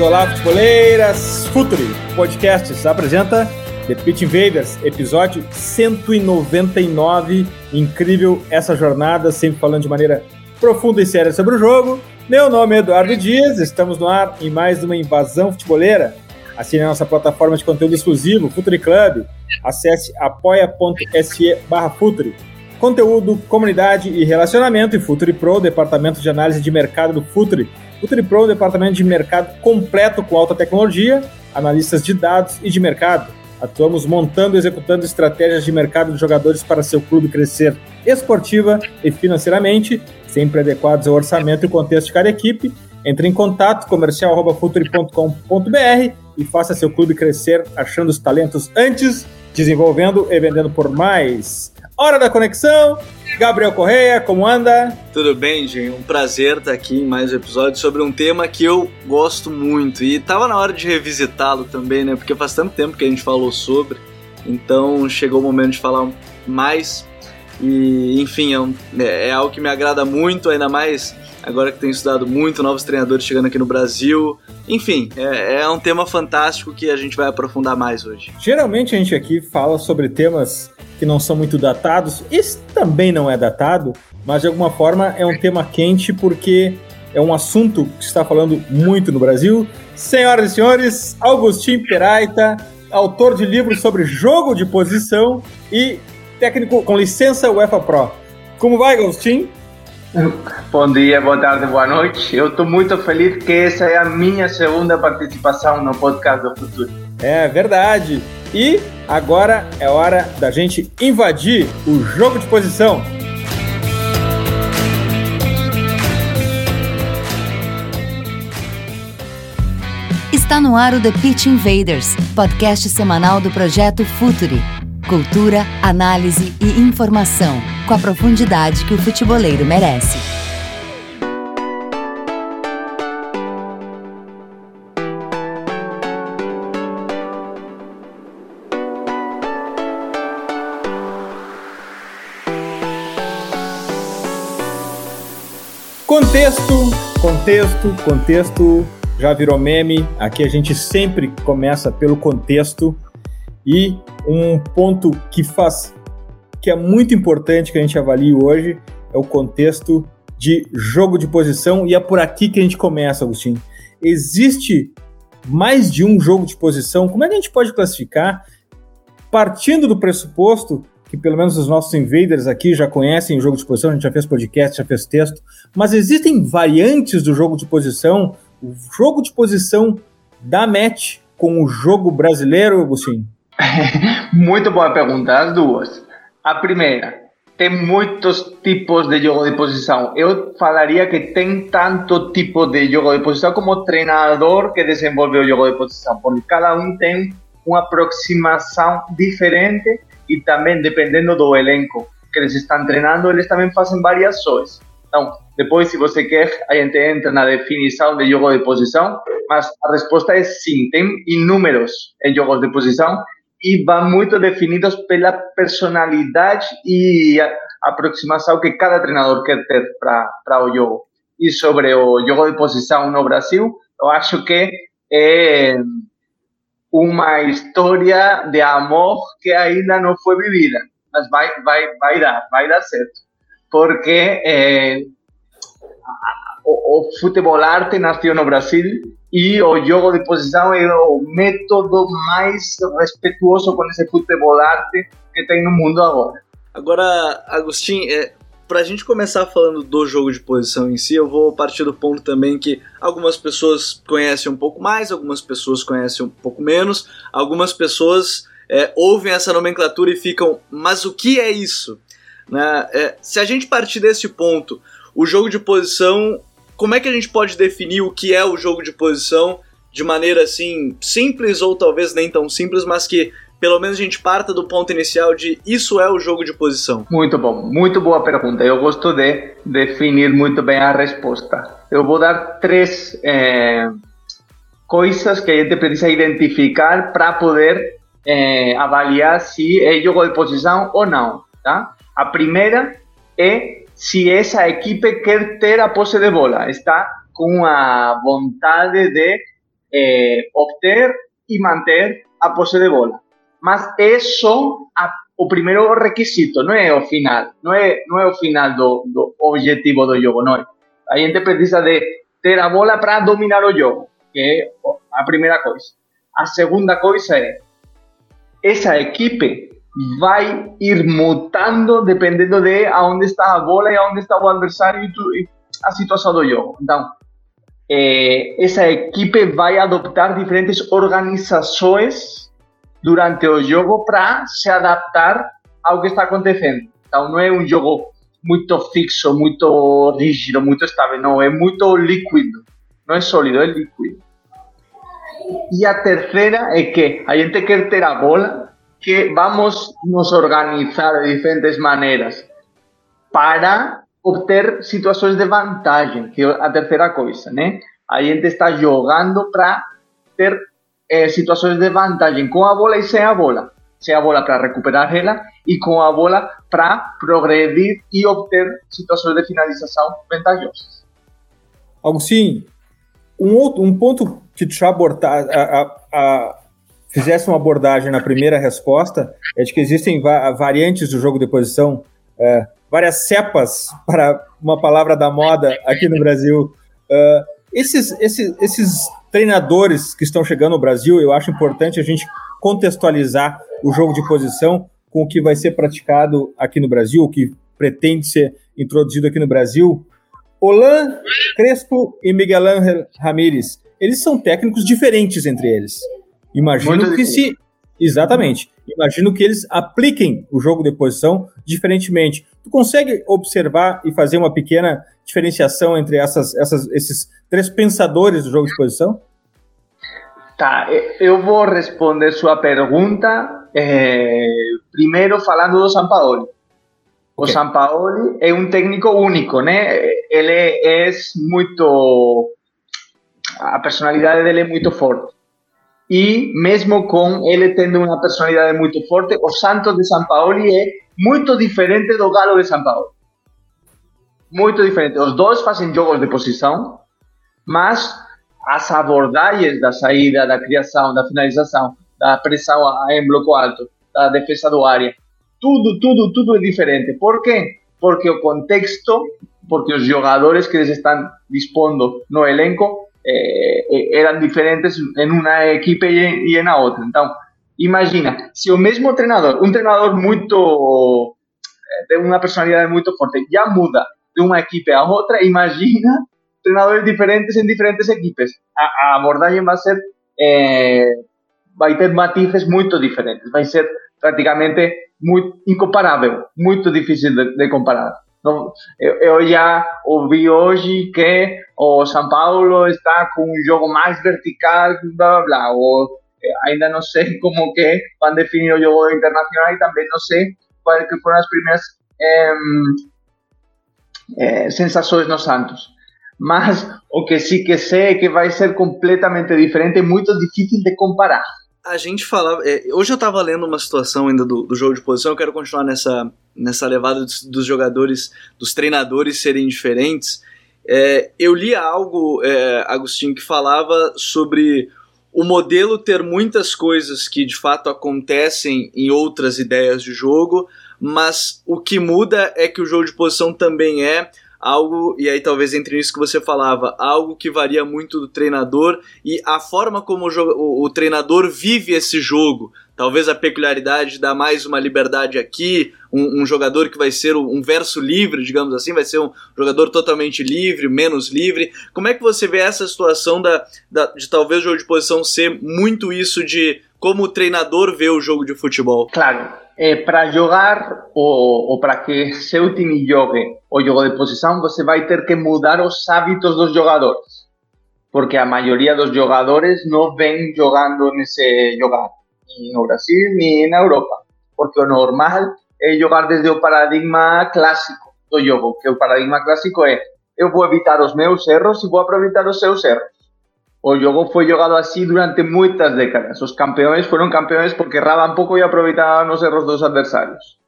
Olá, futeboleiras! Futuri Podcasts apresenta The Pitch Invaders, episódio 199. Incrível essa jornada, sempre falando de maneira profunda e séria sobre o jogo. Meu nome é Eduardo Dias, estamos no ar em mais uma invasão futeboleira. Assine a nossa plataforma de conteúdo exclusivo, Futuri Club. Acesse apoia.se barra Futuri. Conteúdo, comunidade e relacionamento e Futuri Pro, departamento de análise de mercado do Futuri o Tripro é um departamento de mercado completo com alta tecnologia, analistas de dados e de mercado. Atuamos montando e executando estratégias de mercado de jogadores para seu clube crescer esportiva e financeiramente, sempre adequados ao orçamento e contexto de cada equipe. Entre em contato comercial.futuri.com.br e faça seu clube crescer achando os talentos antes, desenvolvendo e vendendo por mais. Hora da conexão. Gabriel Correia, como anda? Tudo bem, gente? Um prazer estar aqui em mais um episódio sobre um tema que eu gosto muito. E tava na hora de revisitá-lo também, né? Porque faz tanto tempo que a gente falou sobre. Então chegou o momento de falar mais. E, enfim, é, um, é, é algo que me agrada muito, ainda mais agora que tenho estudado muito, novos treinadores chegando aqui no Brasil. Enfim, é, é, um tema fantástico que a gente vai aprofundar mais hoje. Geralmente a gente aqui fala sobre temas que não são muito datados. Esse também não é datado, mas de alguma forma é um tema quente porque é um assunto que está falando muito no Brasil. Senhoras e senhores, Augustin Peraita, autor de livros sobre jogo de posição e técnico com licença UEFA Pro. Como vai, Agostinho? Bom dia, boa tarde, boa noite. Eu estou muito feliz que essa é a minha segunda participação no podcast do Futuro. É verdade. E agora é hora da gente invadir o jogo de posição. Está no ar o The Pitch Invaders, podcast semanal do projeto Futuri. Cultura, análise e informação, com a profundidade que o futeboleiro merece. Contexto, contexto, contexto já virou meme. Aqui a gente sempre começa pelo contexto e um ponto que faz que é muito importante que a gente avalie hoje é o contexto de jogo de posição e é por aqui que a gente começa, Agostinho. Existe mais de um jogo de posição? Como é que a gente pode classificar partindo do pressuposto que pelo menos os nossos invaders aqui já conhecem o jogo de posição, a gente já fez podcast, já fez texto, mas existem variantes do jogo de posição, o jogo de posição da match com o jogo brasileiro, Agostinho? Muito boa pergunta, as duas. A primeira, tem muitos tipos de jogo de posição. Eu falaria que tem tanto tipo de jogo de posição como treinador que desenvolve o jogo de posição, porque cada um tem uma aproximação diferente y también dependiendo do elenco que eles estão treinando, eles também fazem variações. Então, depois, se você quer, a gente entra na definição de jogo de posição, mas a resposta é sim, tem inúmeros em jogos de posição e vão muito definidos pela personalidade e a que cada treinador quer ter para o jogo. E sobre o jogo de posição no Brasil, eu acho que é uma história de amor que ainda não foi vivida, mas vai, vai, vai dar, vai dar certo. Porque é, o, o futebol arte nasceu no Brasil e o jogo de posição é o método mais respeituoso com esse futebol arte que tem no mundo agora. Agora, Agostinho, é, para a gente começar falando do jogo de posição em si, eu vou partir do ponto também que algumas pessoas conhecem um pouco mais, algumas pessoas conhecem um pouco menos, algumas pessoas é, ouvem essa nomenclatura e ficam, mas o que é isso? Né? É, se a gente partir desse ponto, o jogo de posição, como é que a gente pode definir o que é o jogo de posição de maneira assim simples ou talvez nem tão simples, mas que pelo menos a gente parta do ponto inicial de isso é o jogo de posição? Muito bom, muito boa pergunta. Eu gosto de definir muito bem a resposta. Eu vou dar três é, coisas que a gente precisa identificar para poder é, avaliar se é jogo de posição ou não. Tá? A primeira é se essa equipe quer ter a posse de bola, está com a vontade de é, obter e manter a posse de bola. Mas é só a, o primeiro requisito, não é o final, não é, não é o final do, do objetivo do jogo, não é. A gente precisa de ter a bola para dominar o jogo, que é a primeira coisa. A segunda coisa é, essa equipe vai ir mutando dependendo de aonde está a bola e aonde está o adversário e, tu, e a situação do jogo. Então, eh, essa equipe vai adoptar diferentes organizações durante o jogo para se adaptar ao que está acontecendo. Então, não é um jogo muito fixo, muito rígido, muito estável, não, é muito líquido. Não é sólido, é líquido. E a terceira é que a gente quer ter a bola que vamos nos organizar de diferentes maneiras para obter situações de vantagem, que é a terceira coisa, né? A gente está jogando para ter eh, situações de vantagem com a bola e sem a bola. Sem a bola para recuperar ela e com a bola para progredir e obter situações de finalização vantajosas. Agostinho, um, outro, um ponto que tu abordar, a, a, a, fizesse uma abordagem na primeira resposta é de que existem va variantes do jogo de posição, é, várias cepas, para uma palavra da moda aqui no Brasil. Uh, esses, esses, esses treinadores que estão chegando no Brasil, eu acho importante a gente contextualizar o jogo de posição com o que vai ser praticado aqui no Brasil, o que pretende ser introduzido aqui no Brasil. Olan Crespo e Miguel Ángel Ramírez, eles são técnicos diferentes entre eles. Imagino Muito que difícil. se. Exatamente. Imagino que eles apliquem o jogo de posição diferentemente. Tu consegue observar e fazer uma pequena diferenciação entre essas, essas, esses três pensadores do jogo de posição? Tá, eu vou responder sua pergunta é, primeiro falando do Sampaoli. O okay. Sampaoli é um técnico único, né? Ele é muito. A personalidade dele é muito forte. E mesmo com ele tendo uma personalidade muito forte, o Santos de São Paulo é muito diferente do Galo de São Paulo. Muito diferente. Os dois fazem jogos de posição, mas as abordagens da saída, da criação, da finalização, da pressão em bloco alto, da defesa do área, tudo, tudo, tudo é diferente. Por quê? Porque o contexto, porque os jogadores que eles estão dispondo no elenco eh, eh, eran diferentes en una equipe y, y en la otra. Entonces, imagina, si o mesmo treinador, un treinador muito eh, de uma personalidade muito forte, já muda de uma equipe a outra, imagina treinadores diferentes em diferentes equipes. A, a abordagem vai ser, eh, vai ter matizes muito diferentes, vai ser praticamente muito incomparável, muito difícil de, de comparar. Não, eu, eu, já ouvi hoje que o São Paulo está com um jogo mais vertical, blá blá blá. Ou, eh, ainda não sei como que vão definir o jogo internacional e também não sei quais que foram as primeiras eh, eh, sensações no Santos. Mas o que sim que sei é que vai ser completamente diferente, e muito difícil de comparar a gente falava. É, hoje eu tava lendo uma situação ainda do, do, jogo de posição, eu quero continuar nessa, nessa levada dos, dos jogadores, dos treinadores serem diferentes. É, eu li algo, é, Agostinho, que falava sobre o modelo ter muitas coisas que de fato acontecem em outras ideias de jogo, mas o que muda é que o jogo de posição também é algo, e aí talvez entre isso que você falava, algo que varia muito do treinador e a forma como o, o, o treinador vive esse jogo. Talvez a peculiaridade dá mais uma liberdade aqui, um, um, jogador que vai ser um verso livre, digamos assim, vai ser um jogador totalmente livre, menos livre. Como é que você vê essa situação da, da de talvez o jogo de posição ser muito isso de como o treinador vê o jogo de futebol? Claro, eh, para jogar ou, ou para que seu time jogue o jogo de posesión, você vai ter que mudar os hábitos dos jogadores. Porque a maioría dos jogadores non ven jogando nese jogar, ni no Brasil, ni na Europa. Porque o normal é jogar desde o paradigma clásico do jogo, que o paradigma clásico é eu vou evitar os meus erros e vou aproveitar os seus erros. O jogo foi jogado assim durante muitas décadas. Os campeões foram campeões porque erravam pouco e aproveitavam os erros dos adversários.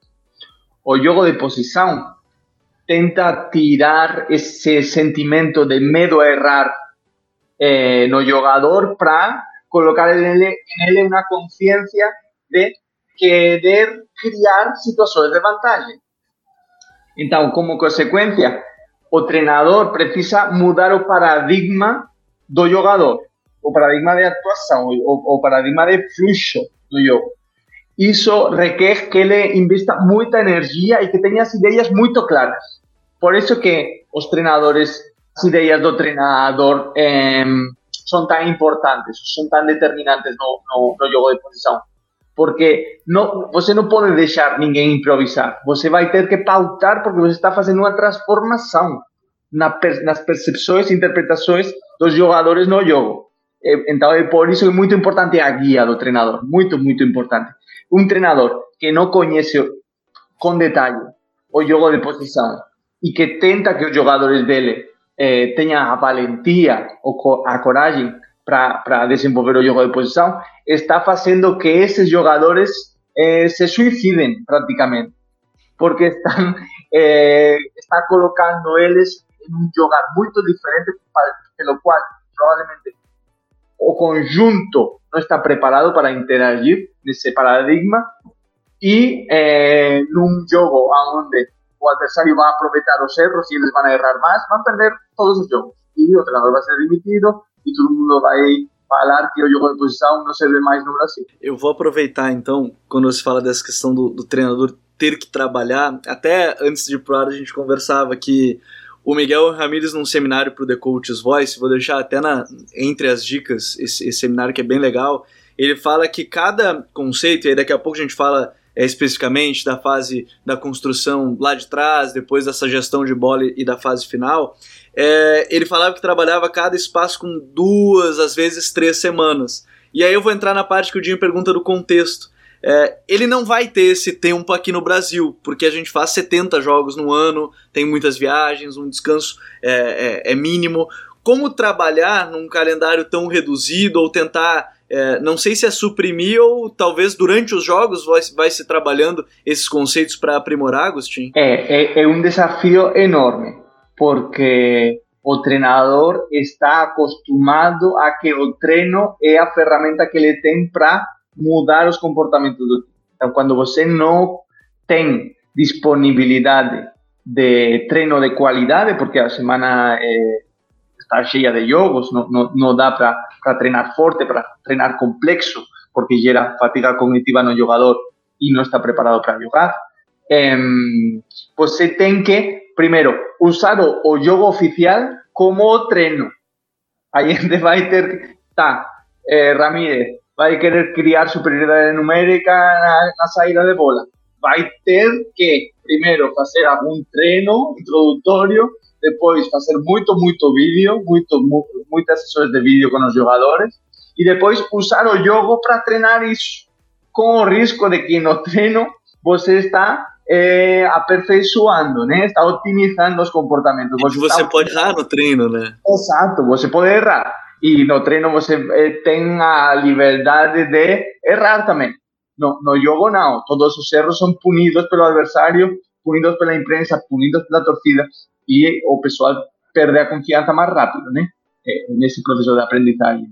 O jogo de posição tenta tirar ese sentimento de medo a errar eh, no jogador para colocar en él, una conciencia de querer criar situações de vantagem. Então, como consequência, o treinador precisa mudar o paradigma do jogador, o paradigma de atuação, o, o paradigma de fluxo do jogo. Isso requer que ele invista muita energia e que tenha as ideias muito claras. Por eso que los treinadores, las ideas del treinador eh, son tan importantes, son tan determinantes no, no, no jogo de posición. Porque no, você não pode deixar ninguém improvisar. Você vai ter que pautar porque você está fazendo uma transformação na, nas percepções e interpretações dos jogadores no jogo. Então, é por isso é muito importante a guia do treinador. Muito, muito importante. Um treinador que não conhece com detalhe o jogo de posição, y que tenta que los jugadores dele eh, tengan a valentía o a coragem para desenvolver o jogo de posición, está haciendo que esos jugadores eh, se suiciden prácticamente, porque están eh, está colocando eles en un lugar muy diferente, lo cual probablemente o conjunto no está preparado para interagir ese paradigma y en un juego donde o adversario va a aprovechar los erros ellos van a errar van a perder todos los jogos. Y o treinador vai ser demitido e todo mundo vai falar que o jogo de posição não serve mais no Brasil. Eu vou aproveitar então, quando você fala dessa questão do, do treinador ter que trabalhar, até antes de ir pro ar a gente conversava que o Miguel Ramírez num seminário para o The Coach's Voice, vou deixar até na, entre as dicas esse, esse seminário que é bem legal, ele fala que cada conceito, e aí daqui a pouco a gente fala é, especificamente da fase da construção lá de trás, depois dessa gestão de bola e da fase final, é, ele falava que trabalhava cada espaço com duas, às vezes três semanas. E aí eu vou entrar na parte que o Dinho pergunta do contexto. É, ele não vai ter esse tempo aqui no Brasil, porque a gente faz 70 jogos no ano, tem muitas viagens, um descanso é, é, é mínimo. Como trabalhar num calendário tão reduzido ou tentar é, não sei se é suprimir ou talvez durante os jogos vai, vai se trabalhando esses conceitos para aprimorar, Agustin? É, é, é um desafio enorme, porque o treinador está acostumado a que o treino é a ferramenta que ele tem para mudar os comportamentos do time. Então, quando você não tem disponibilidade de treino de qualidade, porque a semana é, está cheia de jogos, não, não, não dá para treinar forte, para treinar complexo, porque gera fatiga cognitiva no jogador e não está preparado para jogar. Eh, você tem que, primeiro, usar o, o oficial como treino. Aí gente vai ter, tá, eh, Ramírez, vai querer criar superioridade numérica na, na saída de bola. Vai ter que, primeiro, fazer algum treino introdutório depois fazer muito, muito vídeo, muito, muitas sessões de vídeo com os jogadores e depois usar o jogo para treinar isso, com o risco de que no treino você está é, aperfeiçoando, né? Está otimizando os comportamentos. Você, você pode errar no treino, né? Exato, você pode errar. E no treino você tem a liberdade de errar também. No, no jogo não, todos os erros são punidos pelo adversário, punidos pela imprensa, punidos pela torcida e o pessoal perde a confiança mais rápido, né? Nesse processo de aprendizagem.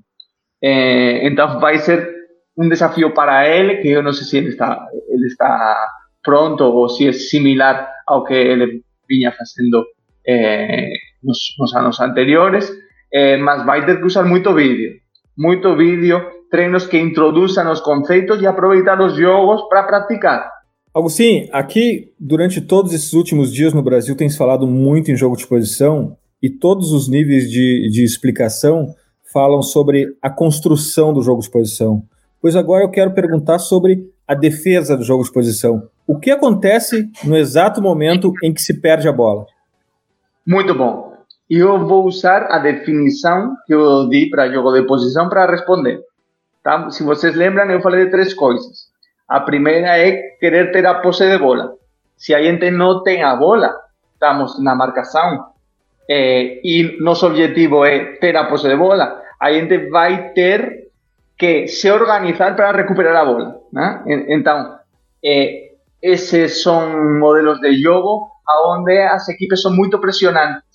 Então vai ser um desafio para ele, que eu não sei se ele está, ele está pronto ou se é similar ao que ele vinha fazendo é, nos, nos, anos anteriores, é, mas vai ter que usar muito vídeo, muito vídeo, treinos que introduzam os conceitos e aproveitar os jogos para praticar. Agostinho, aqui durante todos esses últimos dias no Brasil tem se falado muito em jogo de posição e todos os níveis de, de explicação falam sobre a construção do jogo de posição. Pois agora eu quero perguntar sobre a defesa do jogo de posição. O que acontece no exato momento em que se perde a bola? Muito bom. E eu vou usar a definição que eu di para jogo de posição para responder. Tá? Se vocês lembram, eu falei de três coisas. A primeira é querer ter a posse de bola. Se a gente não tem a bola, estamos na marcação, eh, e nosso objetivo é ter a posse de bola, a gente vai ter que se organizar para recuperar a bola. Né? Então, eh, esses são modelos de jogo onde as equipes são muito pressionantes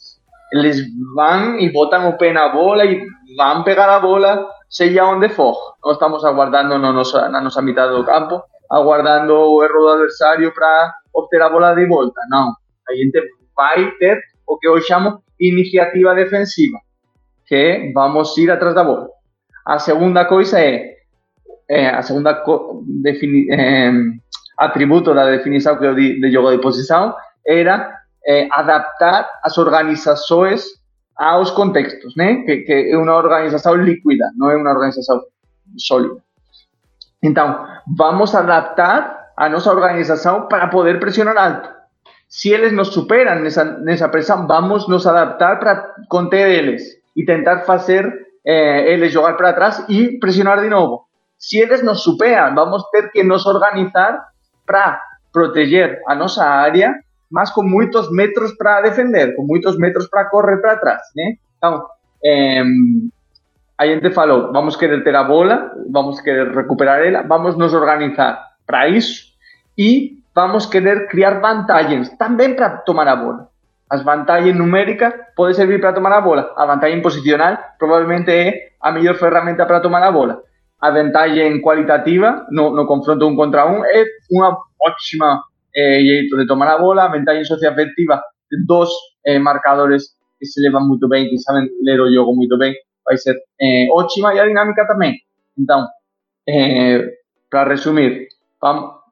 eles vão e botam o pé na bola e vão pegar a bola, seja onde for. Não estamos aguardando no nosso, na nossa metade do campo, aguardando o erro do adversário para obter a bola de volta. Não. A gente vai ter o que eu chamo iniciativa defensiva, que vamos ir atrás da bola. A segunda coisa é, é a segunda é, atributo da definição que eu di de jogo de posição era eh, adaptar as organizações aos contextos, né? Que, que é uma organização líquida, não é uma organização sólida. Então, vamos adaptar a nossa organização para poder pressionar alto. Se eles nos superam nessa, nessa pressão, vamos nos adaptar para conter eles e tentar fazer eh, para trás e pressionar de novo. Se eles nos superam, vamos ter que nos organizar para proteger a nossa área mas com muitos metros para defender, com muitos metros para correr para trás, né? Então, é, a gente falou, vamos querer ter a bola, vamos querer recuperar ela, vamos nos organizar para isso e vamos querer criar vantagens também para tomar a bola. As vantagens numéricas podem servir para tomar a bola. A vantagem posicional provavelmente é a melhor ferramenta para tomar a bola. A vantagem qualitativa no, no confronto um contra um é uma ótima eh, jeito de tomar a bola, a vantagem socioafetiva de dos eh, marcadores que se levam muito bem, que sabem ler o jogo muito bem, vai ser eh, ótima e a dinâmica também. Então, eh, para resumir,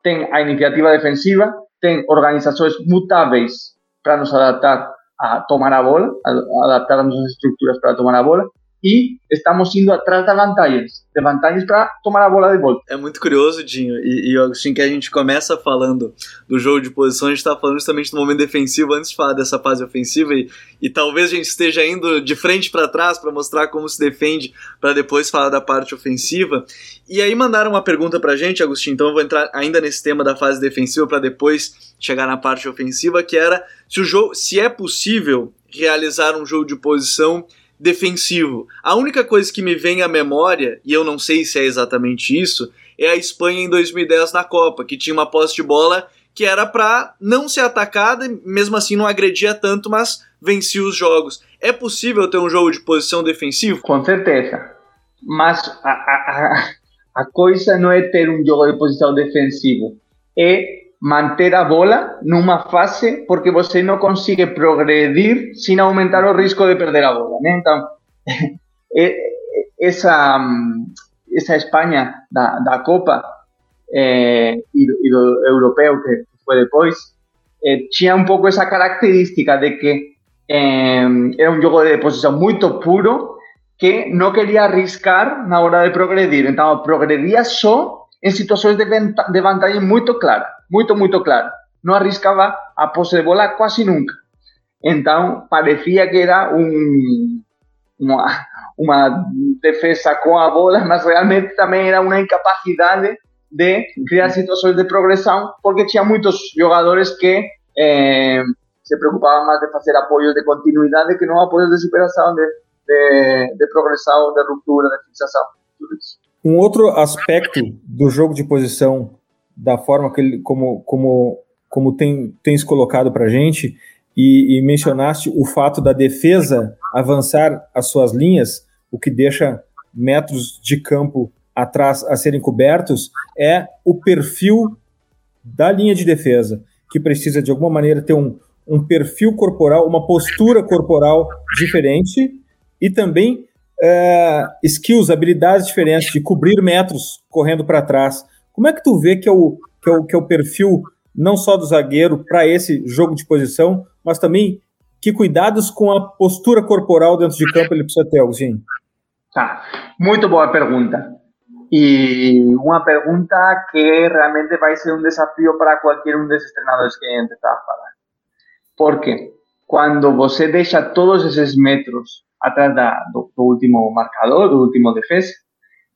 tem a iniciativa defensiva, tem organizações mutáveis para nos adaptar a tomar a bola, a adaptar as nossas estruturas para tomar a bola, e estamos indo atrás das vantagens, de vantagens para tomar a bola de volta. É muito curioso, Dinho, e, e Agostinho, que a gente começa falando do jogo de posição, a gente está falando justamente do momento defensivo antes de falar dessa fase ofensiva, e, e talvez a gente esteja indo de frente para trás para mostrar como se defende, para depois falar da parte ofensiva. E aí mandaram uma pergunta para a gente, Agostinho, então eu vou entrar ainda nesse tema da fase defensiva para depois chegar na parte ofensiva, que era se o jogo, se é possível realizar um jogo de posição defensivo. A única coisa que me vem à memória, e eu não sei se é exatamente isso, é a Espanha em 2010 na Copa, que tinha uma posse de bola que era para não ser atacada mesmo assim não agredia tanto, mas vencia os jogos. É possível ter um jogo de posição defensivo? Com certeza. Mas a, a, a coisa não é ter um jogo de posição defensivo, é manter a bola numa fase porque você não consegue progredir sem aumentar o risco de perder a bola. Né? Então, essa, essa Espanha da, da Copa eh, e, do, e, do, europeu que foi depois, eh, tinha um pouco essa característica de que eh, era um jogo de posição muito puro que não queria arriscar na hora de progredir. Então, progredia só em situações de, de vantagem muito clara. Muito, muy claro. No arriscaba a pose de bola casi nunca. Entonces, parecía que era un, una, defensa con a bola, mas realmente también era una incapacidad de, crear situaciones de progresión, porque tenía muchos jugadores que eh, se preocupaban más de hacer apoyos de continuidad que no apoyos de superación, de, de, de progressão, de ruptura, de fixação, tudo isso. Um outro aspecto do jogo de posição da forma que ele, como, como, como tem, tens colocado para a gente, e, e, mencionaste o fato da defesa avançar as suas linhas, o que deixa metros de campo atrás a serem cobertos, é o perfil da linha de defesa, que precisa de alguma maneira ter um, um perfil corporal, uma postura corporal diferente e também é, skills, habilidades diferentes de cobrir metros correndo para trás. Como é que tu vê que é o, que é o, que é o perfil não só do zagueiro para esse jogo de posição, mas também que cuidados com a postura corporal dentro de campo ele precisa ter, Agostinho? Tá, muito boa pergunta. E uma pergunta que realmente vai ser um desafio para qualquer um desses treinadores que a gente está falando. Por quê? quando você deixa todos esses metros atrás do último marcador, do último defesa,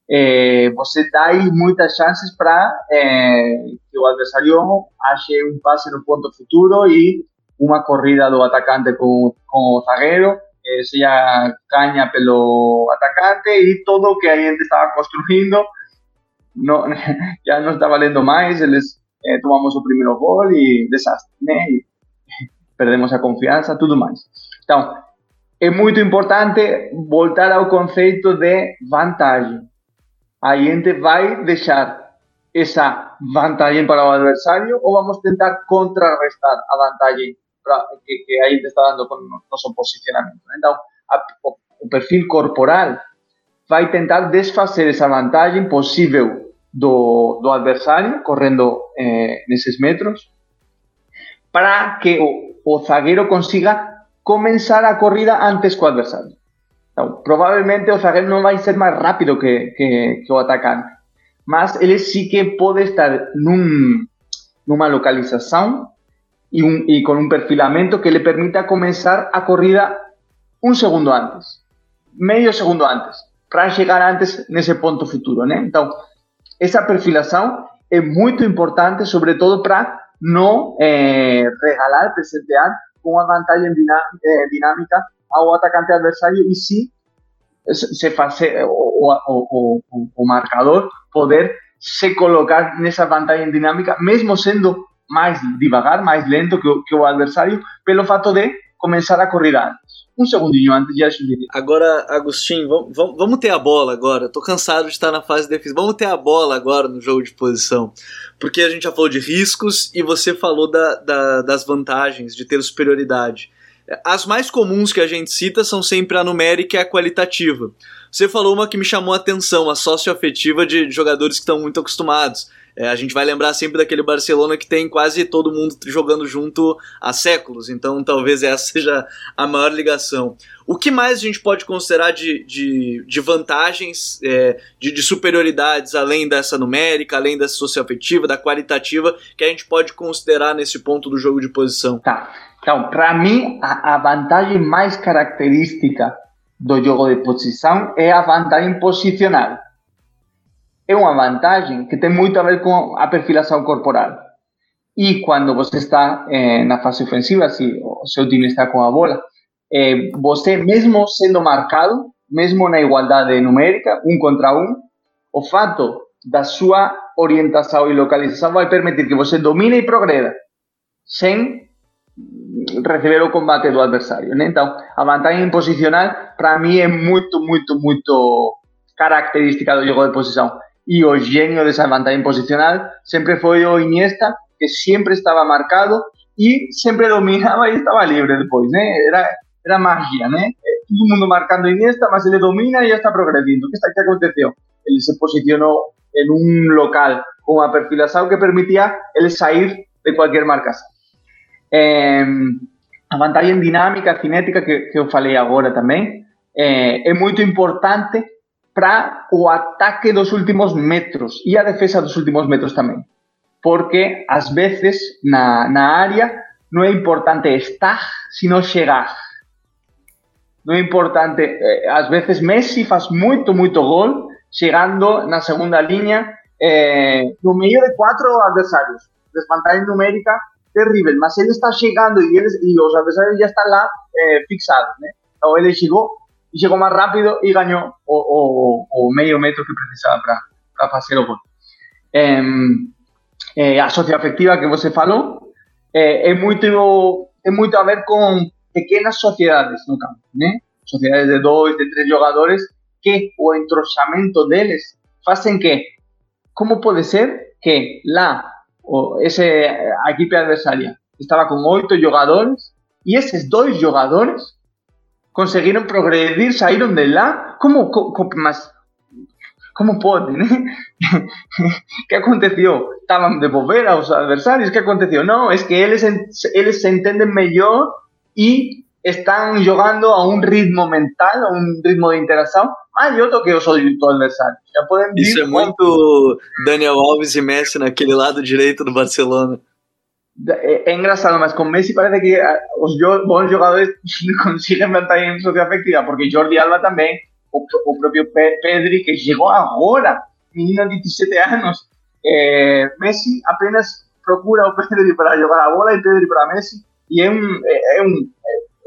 eh, você dá muitas chances para eh, que o adversário ache um passe no ponto futuro e uma corrida do atacante com, com o zagueiro, eh, seja canha pelo atacante e todo o que a gente estava construindo no, já não está valendo mais, eles eh, tomamos o primeiro gol e desastre, né? E perdemos a confiança, tudo mais. Então, é muito importante voltar ao conceito de vantagem. A gente vai deixar essa vantagem para o adversário ou vamos tentar contrarrestar a vantagem pra, que, que a gente está dando com o nosso posicionamento. Então, a, o, o perfil corporal vai tentar desfazer essa vantagem possível do, do adversário, correndo eh, nesses metros, para que o, o zagueiro consiga começar a corrida antes que o adversário. Então, provavelmente o zagueiro não vai ser mais rápido que, que, que o atacante, mas ele sí que pode estar num, numa localização e, um, e com um perfilamento que lhe permita começar a corrida um segundo antes, meio segundo antes, para chegar antes nesse ponto futuro, né? Então, essa perfilação é muito importante, sobretudo para não é, regalar, presentear com uma vantagem dinâmica ao atacante adversário e sim se fazer o, o, o, o marcador poder se colocar nessa vantagem dinâmica, mesmo sendo mais devagar, mais lento que o, que o adversário, pelo fato de começar a correr antes. Um segundinho antes de subir. Agora, Agostinho, vamos, vamos ter a bola agora. Tô cansado de estar na fase de defesa. Vamos ter a bola agora no jogo de posição. Porque a gente já falou de riscos e você falou da, da, das vantagens de ter superioridade. As mais comuns que a gente cita são sempre a numérica e a qualitativa. Você falou uma que me chamou a atenção, a socioafetiva de jogadores que estão muito acostumados. É, a gente vai lembrar sempre daquele Barcelona que tem quase todo mundo jogando junto há séculos, então talvez essa seja a maior ligação. O que mais a gente pode considerar de, de, de vantagens, é, de, de, superioridades, além dessa numérica, além dessa socioafetiva, da qualitativa, que a gente pode considerar nesse ponto do jogo de posição? Tá. Então, para mim, a, a vantagem mais característica do jogo de posição é a vantagem posicional é uma vantagem que tem muito a ver com a perfilação corporal. E quando você está eh, na fase ofensiva, se o seu time está com a bola, eh, você, mesmo sendo marcado, mesmo na igualdade numérica, um contra um, o fato da sua orientação e localização vai permitir que você domine e progreda sem receber o combate do adversário. Né? Então, a vantagem posicional, para mim, é muito, muito, muito característica do jogo de posição. y o genio de esa vantagem posicional siempre fue o Iniesta, que siempre estaba marcado y siempre dominaba y estaba libre después, ¿no? Era, era magia, ¿no? Todo el mundo marcando Iniesta, más le domina y ya está progrediendo. ¿Qué, está, ¿Qué aconteció? Él se posicionó en un local con una perfilación que permitía él salir de cualquier marcação. Eh, a vantagem dinâmica, cinética, que, que eu falei agora também, é, é muito importante para o ataque dos últimos metros e a defesa dos últimos metros também. Porque, às vezes, na, na área, não é importante estar, sino chegar. Não é importante... Eh, às vezes, Messi faz muito, muito gol, chegando na segunda linha, eh, no meio de quatro adversários. Desvantagem numérica terrível, mas ele está chegando e, eles, e os adversários já estão lá eh, fixados. Né? Então, ele chegou llegó más rápido y ganó o, o, o medio metro que precisaba para, hacer o gol. Eh, eh, a socioafectiva que você falou eh, é, muito, é muito a ver com pequenas sociedades no campo, né? Sociedades de dois, de três jogadores que o entrosamento deles fazem que, como pode ser que lá o, esse, a equipe adversária estava com oito jogadores e esses dois jogadores conseguiram progredir, saíram de lá. Como, como mas como podem, né? que aconteceu? Estavam de bobeira aos adversários? que aconteceu? Não, é que eles, eles se entendem melhor e estão jogando a um ritmo mental, a um ritmo de interação do que eu sou do adversário. Já podem Isso é muito Daniel Alves e Messi naquele lado direito do Barcelona. é, é engraçado, mas com Messi parece que ah, os bons jogadores conseguem vantagem socioafectiva, porque Jordi Alba também, o, o próprio Pedri, que chegou agora, menino de 17 anos, é, Messi apenas procura o Pedri para jogar a bola e Pedri para Messi, e é um, é, um,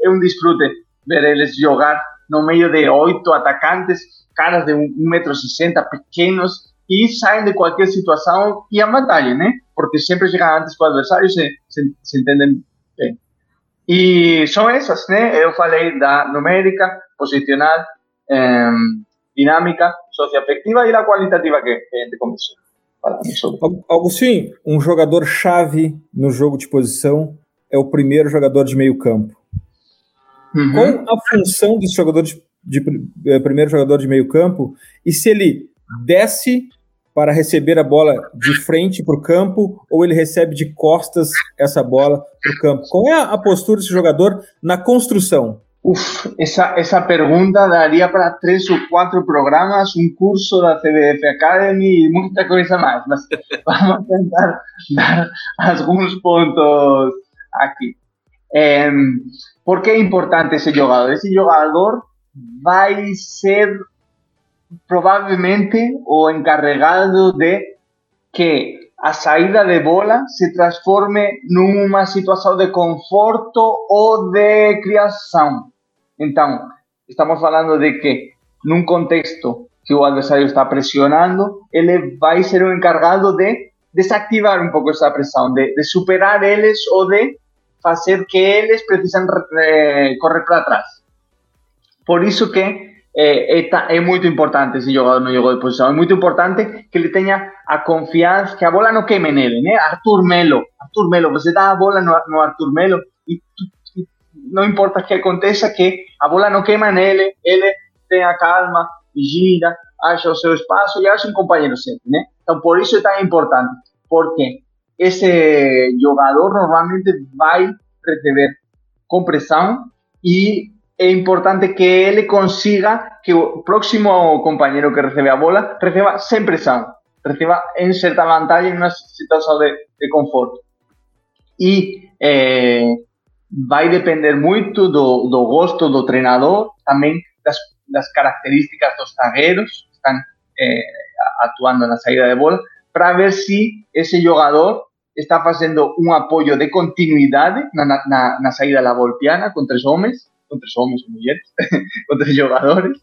é um disfrute ver eles jogar no meio de oito atacantes, caras de 1,60m, pequenos, y salen de cualquier situación y a batalla, ¿no? Porque siempre llegan antes con el adversario y se, se, se entenden bien. Y son esas, ¿no? Yo falei da numérica, posicional, eh, dinâmica, socioafectiva e a qualitativa que, que a gente começou. Augustinho, um jogador chave no jogo de posição é o primeiro jogador de meio campo. Uhum. Qual a função desse jogador de, de, de, eh, primeiro jogador de meio campo e se ele desce para receber a bola de frente para o campo ou ele recebe de costas essa bola para o campo? Qual é a postura desse jogador na construção? Uf, essa, essa pergunta daria para três ou quatro programas, um curso da CBF Academy e muita coisa mais, mas vamos tentar dar alguns pontos aqui. É, por que é importante esse jogador? Esse jogador vai ser probablemente o encarregado de que a saída de bola se transforme numa situação de conforto ou de criação. Então, estamos falando de que num contexto que o adversário está pressionando, ele vai ser o encarregado de desactivar um pouco essa pressão, de, de superar eles ou de fazer que eles precisem eh, correr para trás. Por isso que eh, é, muito importante esse jogador no jogo de posição. É muito importante que ele tenha a confiança, que a bola não queime nele, né? Arthur Melo, Arthur Melo, você dá a bola no, no Arthur Melo e, e não importa que aconteça, que a bola não queima nele, ele tenha calma, gira, acha o seu espaço e acha um companheiro sempre? Então, por isso é tão importante, porque esse jogador normalmente vai receber compressão e é importante que ele consiga que o próximo companheiro que recebe a bola receba sem pressão, receba em certa vantagem, em uma situação de, de conforto. E é, vai depender muito do, do gosto do treinador, também das, características dos zagueiros que estão é, atuando na saída de bola, para ver se esse jogador está fazendo um apoio de continuidade na, na, na saída da volpiana com três homens contra homens ou mulheres, contra jogadores,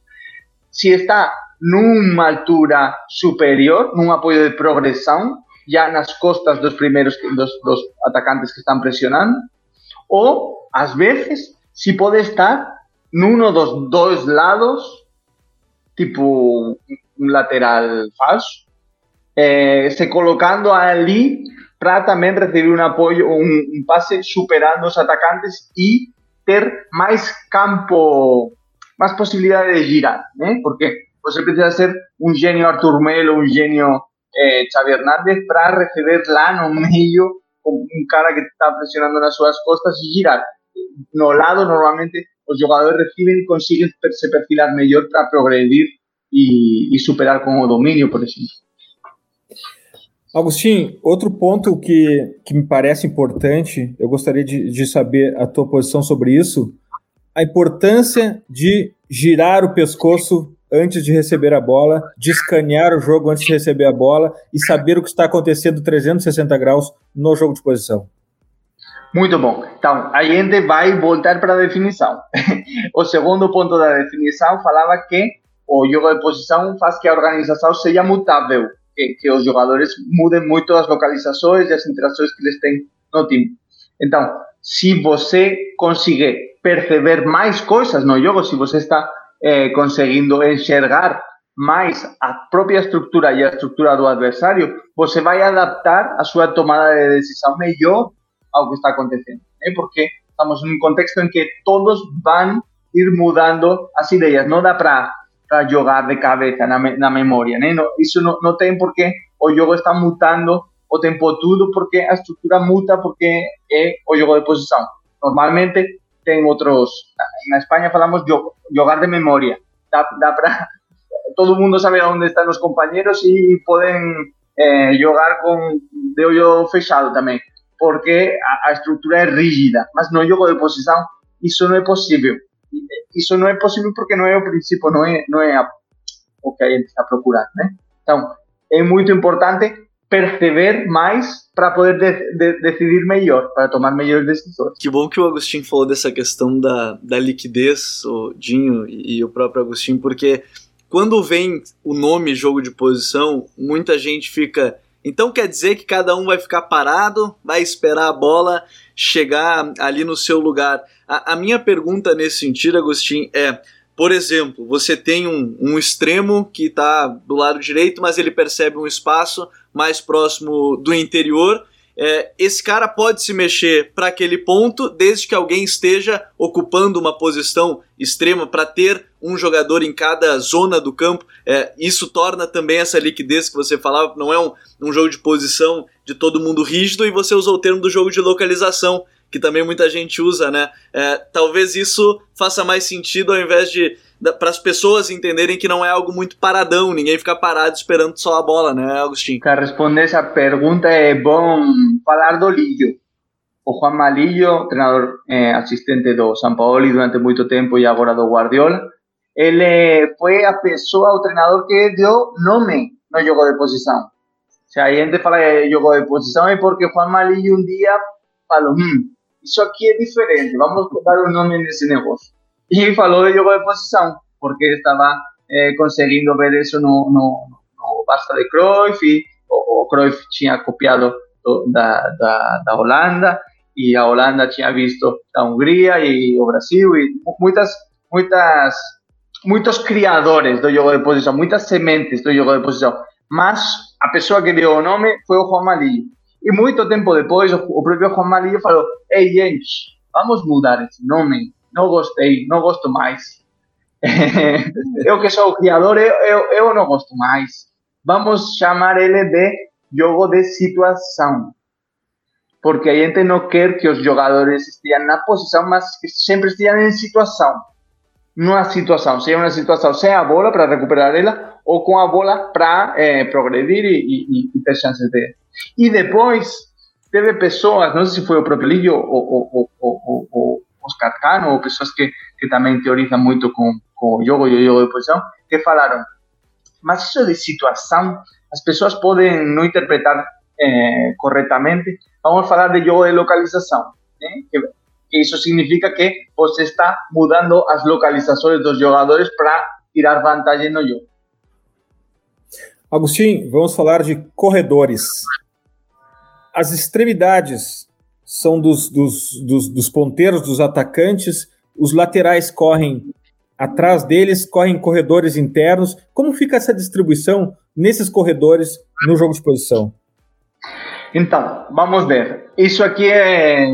se está numa altura superior, num apoio de progressão, já nas costas dos primeiros dos, dos atacantes que estão pressionando, ou, às vezes, se pode estar num dos dois lados, tipo um lateral falso, eh, se colocando ali para também receber um apoio, um, um passe superando os atacantes e ter mais campo, mais possibilidade de girar, né? Porque você precisa ser um gênio Arthur Melo, um gênio eh, Xavi Hernández para receber lá no meio um cara que está pressionando nas suas costas e girar. No lado, normalmente, os jogadores recebem e conseguem se perfilar melhor para progredir e superar com o domínio, por exemplo. Agostinho, outro ponto que, que me parece importante, eu gostaria de, de saber a tua posição sobre isso, a importância de girar o pescoço antes de receber a bola, de escanear o jogo antes de receber a bola e saber o que está acontecendo 360 graus no jogo de posição. Muito bom. Então, a gente vai voltar para a definição. o segundo ponto da definição falava que o jogo de posição faz que a organização seja mutável que, que os jogadores mudem muito as localizações e as interações que eles têm no time. Então, se você conseguir perceber mais coisas no jogo, se você está eh, conseguindo enxergar mais a própria estrutura e a estrutura do adversário, você vai adaptar a sua tomada de decisão melhor ao que está acontecendo. Né? Porque estamos num contexto em que todos vão ir mudando as ideias. Não dá para para jogar de cabeça na, na memória, né? Não, isso não, não tem o jogo está mutando o tempo todo, porque a estrutura muta porque é o jogo de posição. Normalmente tem outros, na Espanha falamos jogar de memória, dá, dá para todo mundo sabe onde estão os companheiros e podem eh, jogar de olho fechado também. porque a, a estrutura é rígida, mas no jogo de posição isso não é possível. Isso não é possível porque não é o princípio, não é, não é a, o que a gente está procurando, né? Então, é muito importante perceber mais para poder de, de, decidir melhor, para tomar melhores decisões. Que bom que o Agostinho falou dessa questão da, da liquidez, o Dinho e, e o próprio Agostinho, porque quando vem o nome jogo de posição, muita gente fica. Então quer dizer que cada um vai ficar parado, vai esperar a bola chegar ali no seu lugar. A, a minha pergunta nesse sentido, Agostinho, é por exemplo, você tem um, um extremo que está do lado direito, mas ele percebe um espaço mais próximo do interior. É, esse cara pode se mexer para aquele ponto, desde que alguém esteja ocupando uma posição extrema para ter um jogador em cada zona do campo. É, isso torna também essa liquidez que você falava, não é um, um jogo de posição de todo mundo rígido, e você usou o termo do jogo de localização que também muita gente usa, né? É, talvez isso faça mais sentido ao invés de para as pessoas entenderem que não é algo muito paradão, ninguém fica parado esperando só a bola, né, Agostinho? Para responder essa pergunta é bom falar do Lillo. O Juan Malillo, treinador eh, assistente do São Paulo durante muito tempo e agora do Guardiola, ele foi a pessoa, o treinador que deu nome no jogo de posição. Se a gente fala de jogo de posição é porque Juan Malillo um dia falou, hum, isso aqui é diferente, vamos dar um nome nesse negócio. E falou de jogo de posição, porque estava eh, conseguindo ver isso no, no, no Barça de Cruyff, e o, o Cruyff tinha copiado do, da, da, da Holanda, e a Holanda tinha visto a Hungria e o Brasil, e muitas, muitas, muitos criadores do jogo de posição, muitas sementes do jogo de posição. Mas a pessoa que deu o nome foi o Juan Malillo. E muito tempo depois, o próprio Juan Malillo falou: Ei, gente, vamos mudar esse nome. Não gostei, não gosto mais. eu que sou o criador, eu, eu, eu não gosto mais. Vamos chamar ele de jogo de situação. Porque a gente não quer que os jogadores estejam na posição, mas que sempre estejam em situação. Numa situação, seja uma situação sem a bola para recuperar ela, ou com a bola para eh, progredir e, e, e ter chances de, e depois teve pessoas, não sei se foi o próprio Lídio ou, ou, ou, ou Oscar Cano, ou pessoas que, que também teorizam muito com, com o jogo e o jogo de posição, que falaram, mas isso de situação, as pessoas podem não interpretar eh, corretamente, vamos falar de jogo de localização, né? que, que isso significa que você está mudando as localizações dos jogadores para tirar vantagem no jogo. Agostinho, vamos falar de corredores as extremidades são dos, dos, dos, dos ponteiros, dos atacantes, os laterais correm atrás deles, correm corredores internos. Como fica essa distribuição nesses corredores no jogo de posição? Então, vamos ver. Isso aqui é.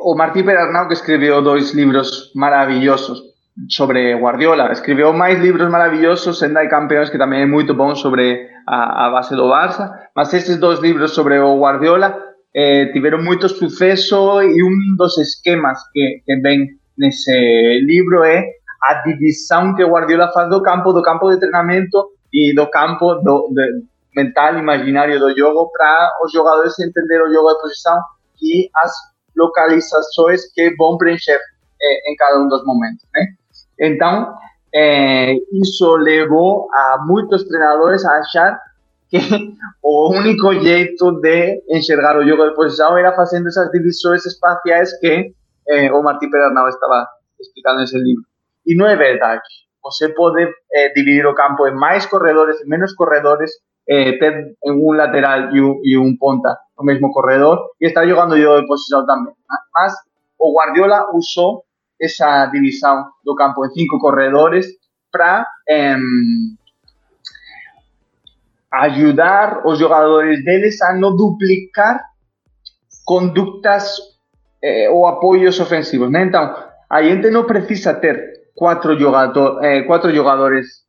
O Martí Perarnau, que escreveu dois livros maravilhosos sobre Guardiola. Escreveu mais livros maravilhosos, Senda de Campeões, que também é muito bom sobre a, a base do Barça, mas esses dois livros sobre o Guardiola eh, tiveram muito sucesso e um dos esquemas que, que vem nesse livro é a divisão que Guardiola faz do campo, do campo de treinamento e do campo do, de, mental, imaginário do jogo para os jogadores entender o jogo de posição e as localizações que vão preencher eh, em cada um dos momentos? Então, eh, isso levou a muitos treinadores a achar que o único jeito de enxergar o jogo de posição era fazendo essas divisões espaciais que eh, o Martí Pedernal estava explicando nesse livro. E não é verdade. Você pode eh, dividir o campo em mais corredores e menos corredores, eh, ter um lateral e um, e um ponta no mesmo corredor e estar jogando jogo de posição também. Mas o Guardiola usou esa división do campo en cinco corredores para eh, ayudar os jogadores deles a no duplicar conductas eh, ou apoios ofensivos. Né? Então, a gente não precisa ter quatro, jogador, eh, quatro jogadores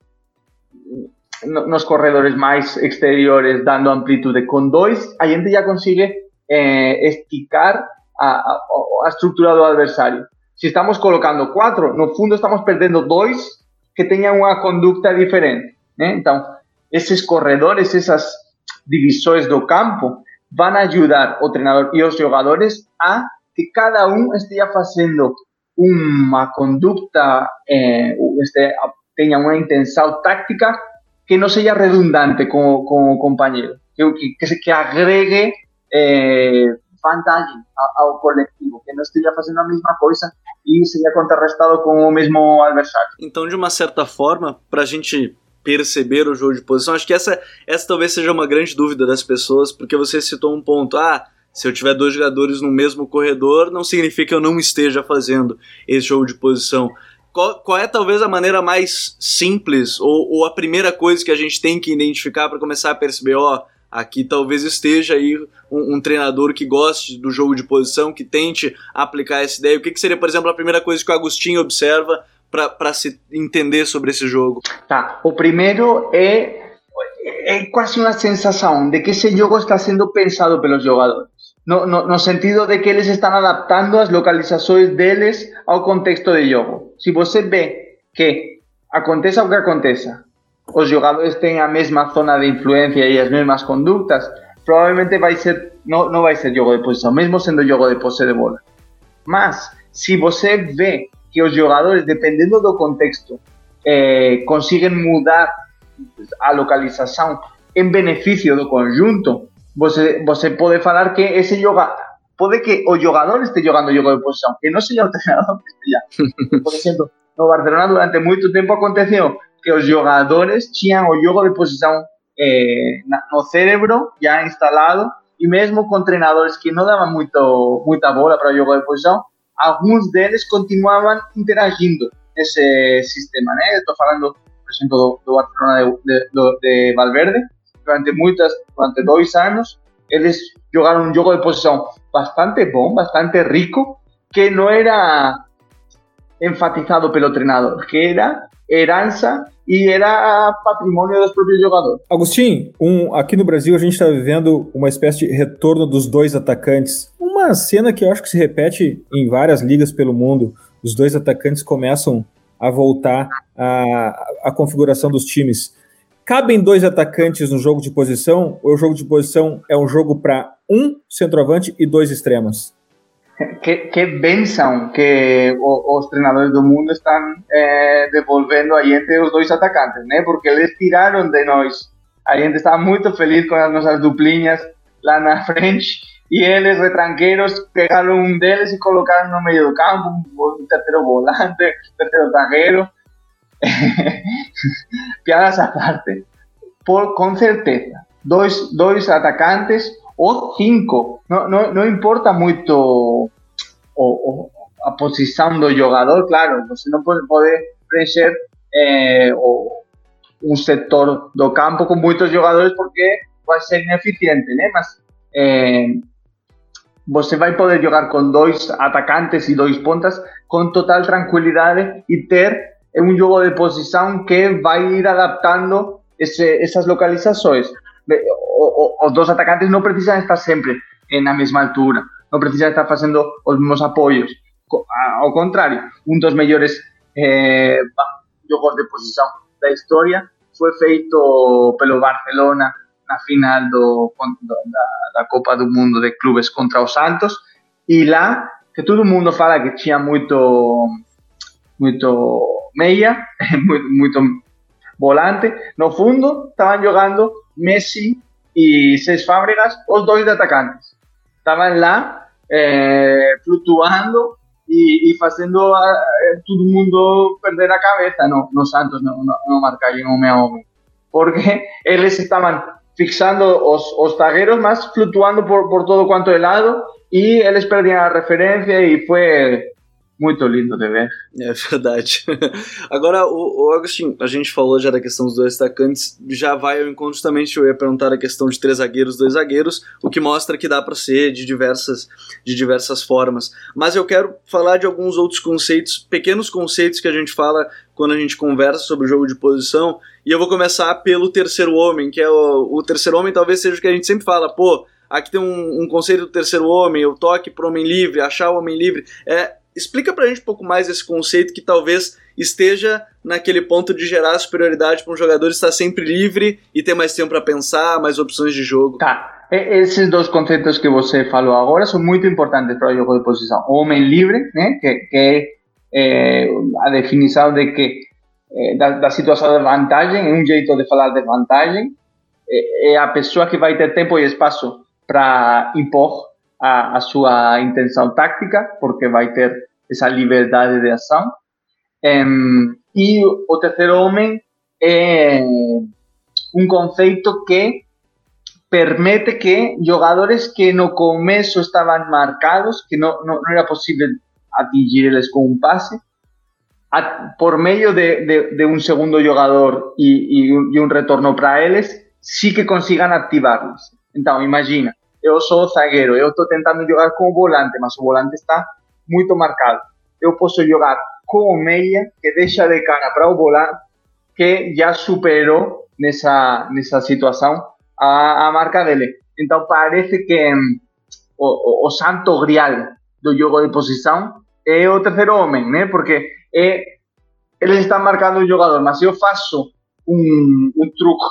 corredores mais exteriores dando amplitude. Com dois, a gente já consegue eh, esticar a, a, a. Si estamos colocando cuatro, no fundo estamos perdiendo dos que tengan una conducta diferente. Entonces, esos corredores, esas divisores do campo, van a ayudar o treinador y los jugadores a que cada uno esté haciendo una conducta, eh, este, tenga una intención táctica que no sea redundante como, como compañero, que, que, que agregue eh, vantagem ao, coletivo, que não esteja fazendo a mesma coisa e seja contrarrestado com o mesmo adversário. Então, de uma certa forma, para a gente perceber o jogo de posição, acho que essa, essa talvez seja uma grande dúvida das pessoas, porque você citou um ponto, ah, se eu tiver dois jogadores no mesmo corredor, não significa que eu não esteja fazendo esse jogo de posição. Qual, qual é talvez a maneira mais simples ou, ou, a primeira coisa que a gente tem que identificar para começar a perceber, ó, Aqui talvez esteja aí um, um, treinador que goste do jogo de posição, que tente aplicar essa ideia. O que, que seria, por exemplo, a primeira coisa que o Agostinho observa para se entender sobre esse jogo? Tá. O primeiro é, é quase uma sensação de que esse jogo está sendo pensado pelos jogadores. No, no, no, sentido de que eles estão adaptando as localizações deles ao contexto de jogo. Se você vê que aconteça o que aconteça, os jogadores têm a mesma zona de influência e as mesmas condutas, provavelmente vai ser não, não vai ser jogo de posição, mesmo sendo jogo de posse de bola. Mas se você vê que os jogadores, dependendo do contexto, eh, conseguem mudar a localização em benefício do conjunto, você, você pode falar que esse jogador pode que o jogador esteja jogando jogo de posição, que não seja o treinador que esteja. Por exemplo, no Barcelona durante muito tempo aconteceu que os jogadores tinham o jogo de posição eh, no cérebro já instalado e mesmo com treinadores que não davam muito, muita bola para o jogo de posição, alguns deles continuavam interagindo nesse sistema, né? Estou falando, por exemplo, do, do Barcelona de, de, de, Valverde, durante muitas, durante dois anos, eles jogaram um jogo de posição bastante bom, bastante rico, que não era enfatizado pelo treinador, que era herança e era patrimônio dos próprios jogadores. Agostinho, um, aqui no Brasil a gente está vivendo uma espécie de retorno dos dois atacantes. Uma cena que eu acho que se repete em várias ligas pelo mundo. Os dois atacantes começam a voltar à, configuração dos times. Cabem dois atacantes no jogo de posição ou o jogo de posição é um jogo para um centroavante e dois extremos? Que, que que os treinadores do mundo estão eh, devolvendo a gente os dois atacantes, né? Porque eles tiraram de nós. A gente estava muito feliz com as nossas duplinhas lá na frente e eles, retranqueiros, pegaram um deles e colocaram no meio do campo, um terceiro volante, um terceiro zagueiro. Piadas à parte. Por, com certeza, dois, dois atacantes ou cinco. Não, não, não importa muito o, o, a jogador, claro, você não pode, pode preencher eh, o, um setor do campo com muitos jogadores porque vai ser ineficiente, né? Mas eh, você vai poder jogar com dois atacantes e dois pontas com total tranquilidade e ter um jogo de posição que vai ir adaptando esse, essas localizações os dos atacantes no precisam estar sempre na mesma altura, não precisam estar fazendo os mesmos apoios. Ao contrário, um dos melhores eh, jogos de posição da história foi feito pelo Barcelona na final do, da, da, Copa do Mundo de Clubes contra o Santos e lá que todo mundo fala que tinha muito muito meia, muito, muito volante, no fundo estaban jugando Messi y Cés Fábregas, os dois de atacantes. Estaban lá eh, flutuando e, e fazendo a, eh, todo mundo perder a cabeça. No, no Santos não, não, não marcaram homem a homem. Porque eles estavam fixando os, os tagueiros, mas flutuando por, por todo quanto é lado e eles perdiam a referência e foi muito lindo de ver. É verdade. Agora, o, o Agostinho, a gente falou já da questão dos dois atacantes, já vai ao encontro justamente, eu ia perguntar a questão de três zagueiros, dois zagueiros, o que mostra que dá para ser de diversas, de diversas formas. Mas eu quero falar de alguns outros conceitos, pequenos conceitos que a gente fala quando a gente conversa sobre o jogo de posição, e eu vou começar pelo terceiro homem, que é o, o terceiro homem talvez seja o que a gente sempre fala, pô, aqui tem um, um conceito do terceiro homem, o toque pro homem livre, achar o homem livre, é Explica pra gente um pouco mais esse conceito que talvez esteja naquele ponto de gerar superioridade para um jogador estar sempre livre e ter mais tempo para pensar, mais opções de jogo. Tá. Esses dois conceitos que você falou agora são muito importantes para o jogo de posição. O homem livre, né, que, que é a definição de que é, da, da, situação de vantagem, é um jeito de falar de vantagem, é, é a pessoa que vai ter tempo e espaço para impor a, a táctica, porque vai ter essa liberdade de ação. Um, e o terceiro homem é um conceito que permite que jogadores que no começo estaban marcados, que no, no era posible atingirles con un pase, a, por medio de, de, de, un segundo y, un, y un retorno para ellos, sí que consigan activarlos. Entonces, imagina, eu sou zagueiro, eu estou tentando jogar com o volante, mas o volante está muito marcado. Eu posso jogar com o meia, que deixa de cara para o volante, que já superou nessa, nessa situação a, a marca dele. Então parece que um, o, o, santo grial do jogo de posição é o terceiro homem, né? Porque é, eles estão marcando o jogador, mas eu faço um, um truque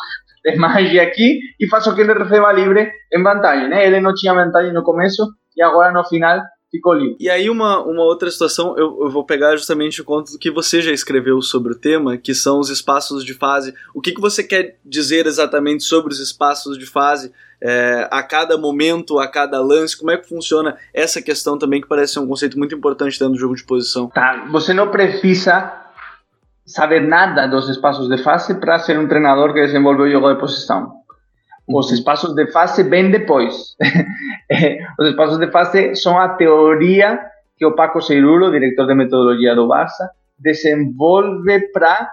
de magia aqui e faço que ele receba livre em vantagem, né? Ele não tinha vantagem no começo e agora no final ficou livre. E aí uma, uma outra situação, eu, eu vou pegar justamente o conto do que você já escreveu sobre o tema, que são os espaços de fase. O que, que você quer dizer exatamente sobre os espaços de fase? É, a cada momento, a cada lance, como é que funciona essa questão também, que parece ser um conceito muito importante dentro do jogo de posição? Tá, você não precisa saber nada dos espaços de fase para ser um treinador que desenvolve o jogo de posição. Os espaços de fase vêm depois. Os espaços de fase são a teoria que o Paco Seirulo, diretor de metodologia do Barça, desenvolve para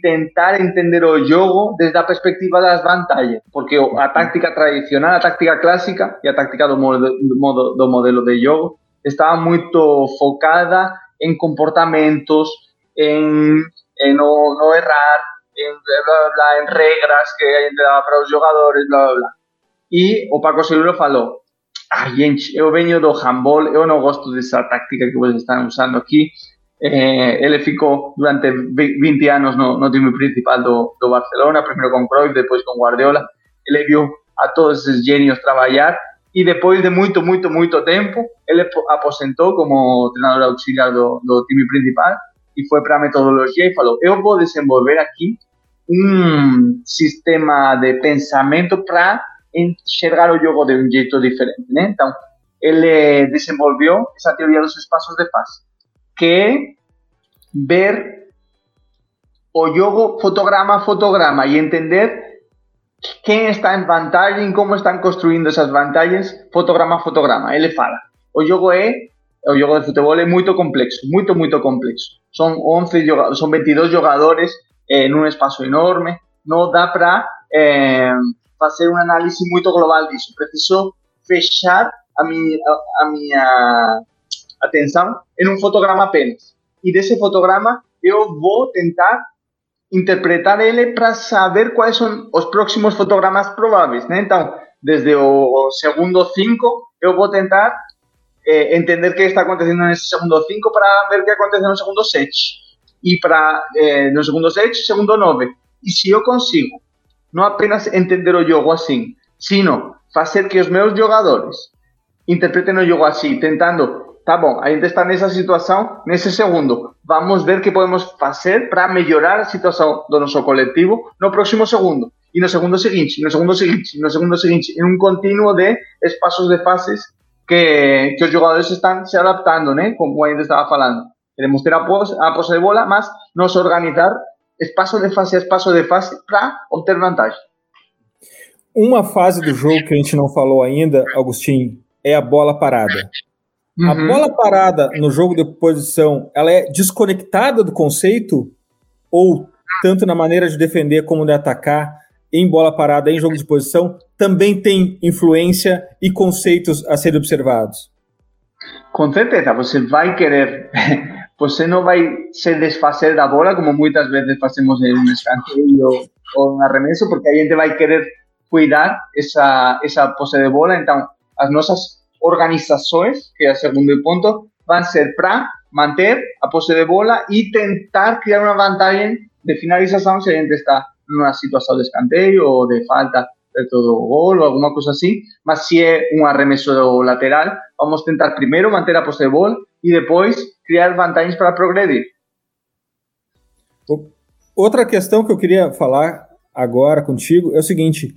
tentar entender o jogo desde a perspectiva das vantagens, porque a táctica tradicional, a táctica clássica e a táctica do, modo, do, modo, do modelo de jogo estava muito focada em comportamentos, em, em no, no errar, en, bla, bla, en regras que daba para os jogadores, bla, bla, bla. E o Paco Seguro falou, ai, gente, eu venho do handball, eu não gosto dessa táctica que vocês estão usando aqui. Eh, ele ficou durante 20 anos no, no time principal do, do Barcelona, primeiro com Cruyff, depois com Guardiola. Ele viu a todos esses gênios trabalhar e depois de muito, muito, muito tempo, ele aposentou como treinador auxiliar do, do principal e foi para a metodologia e falou: Eu vou desenvolver aqui um sistema de pensamento para enxergar o jogo de um jeito diferente. Né? Então, ele desenvolveu essa teoria dos espaços de paz, que é ver o jogo fotograma a fotograma e entender quem está em vantagem, como estão construindo essas vantagens, fotograma a fotograma. Ele fala, o jogo é o jogo de futebol é muito complexo, muito, muito complexo. São 11 são 22 jogadores en un espacio enorme, no da para eh, fazer um análise muito global disso. Preciso fechar a minha, a, a minha atenção em um fotograma apenas. E desse fotograma eu vou tentar interpretar ele para saber quais são os próximos fotogramas prováveis. Né? Então, desde o segundo 5, eu vou tentar eh, entender o que está acontecendo nesse segundo 5 para ver o que acontece no segundo 7 e para eh, no segundo set, segundo nove. E se eu consigo não apenas entender o jogo assim, sino fazer que os meus jogadores interpretem o jogo assim, tentando, tá bom, a gente está nessa situação, nesse segundo, vamos ver o que podemos fazer para melhorar a situação do nosso coletivo no próximo segundo, e no segundo seguinte, no segundo seguinte, no segundo seguinte, em um contínuo de espaços de fases que, que os jogadores estão se adaptando, né? Como a gente estava falando. Queremos ter a pose, a pose de bola, mas nos organizar espaço de fase a espaço de fase para obter vantagem. Uma fase do jogo que a gente não falou ainda, Agostinho, é a bola parada. Uhum. A bola parada no jogo de posição, ela é desconectada do conceito ou tanto na maneira de defender como de atacar em bola parada em jogo de posição também tem influência e conceitos a serem observados? Com certeza, você vai querer você não vai se desfazer da bola, como muitas vezes fazemos em um escanteio ou um arremesso, porque a gente vai querer cuidar essa, essa posse de bola. Então, as nossas organizações, que é o segundo ponto, vão ser para manter a posse de bola e tentar criar uma vantagem de finalização se a gente está numa situação de escanteio ou de falta perto do gol ou alguma coisa assim, mas se é um arremesso lateral, vamos tentar primeiro manter a posse de bola e depois criar vantagens para progredir. Outra questão que eu queria falar agora contigo é o seguinte: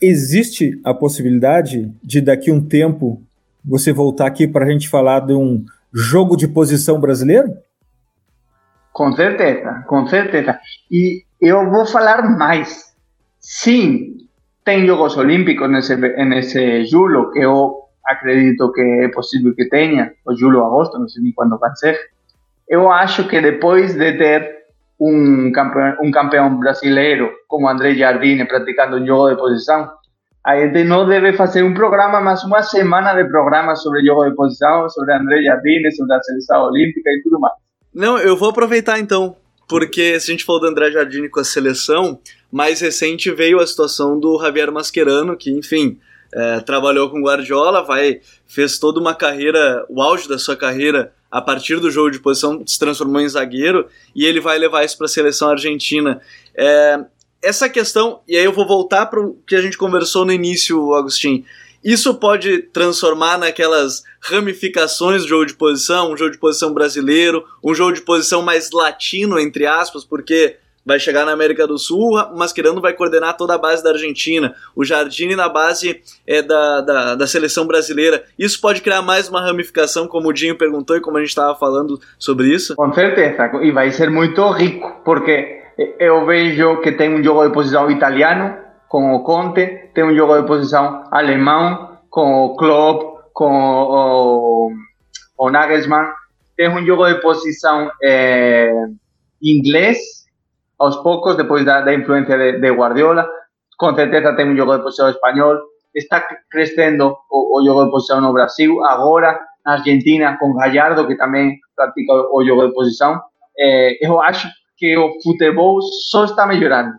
existe a possibilidade de daqui a um tempo você voltar aqui para a gente falar de um jogo de posição brasileiro? Com certeza, com certeza. E eu vou falar mais. Sim, tem Jogos Olímpicos nesse, nesse julho, que eu acredito que é possível que tenha, ou julho, agosto, não sei nem quando vai ser. Eu acho que depois de ter um campeão, um campeão brasileiro como André Jardine praticando um jogo de posição, a gente não deve fazer um programa, mas uma semana de programa sobre jogo de posição, sobre André Jardine, sobre a seleção olímpica e tudo mais. Não, eu vou aproveitar então, porque se a gente falou do André Jardine com a seleção, mais recente veio a situação do Javier Mascherano, que enfim, é, trabalhou com Guardiola, vai fez toda uma carreira, o auge da sua carreira a partir do jogo de posição se transformou em zagueiro e ele vai levar isso para a seleção argentina. É, essa questão, e aí eu vou voltar para o que a gente conversou no início, Agostinho. Isso pode transformar naquelas ramificações do jogo de posição, um jogo de posição brasileiro, um jogo de posição mais latino, entre aspas, porque vai chegar na América do Sul, o Mascherano vai coordenar toda a base da Argentina, o Jardine na base é, da, da, da, seleção brasileira. Isso pode criar mais uma ramificação, como o Dinho perguntou e como a gente estava falando sobre isso? Com certeza, e vai ser muito rico, porque eu vejo que tem um jogo de posição italiano com o Conte, tem um jogo de posição alemão com o Klopp, com o, o Nagelsmann, tem um jogo de posição é, inglês aos poucos, depois da, da influência de, de, Guardiola. Com certeza tem um jogo de posição espanhol. Está crescendo o, o jogo de posição no Brasil. Agora, na Argentina, com Gallardo, que também pratica o, o jogo de posição. É, eu acho que o futebol só está melhorando.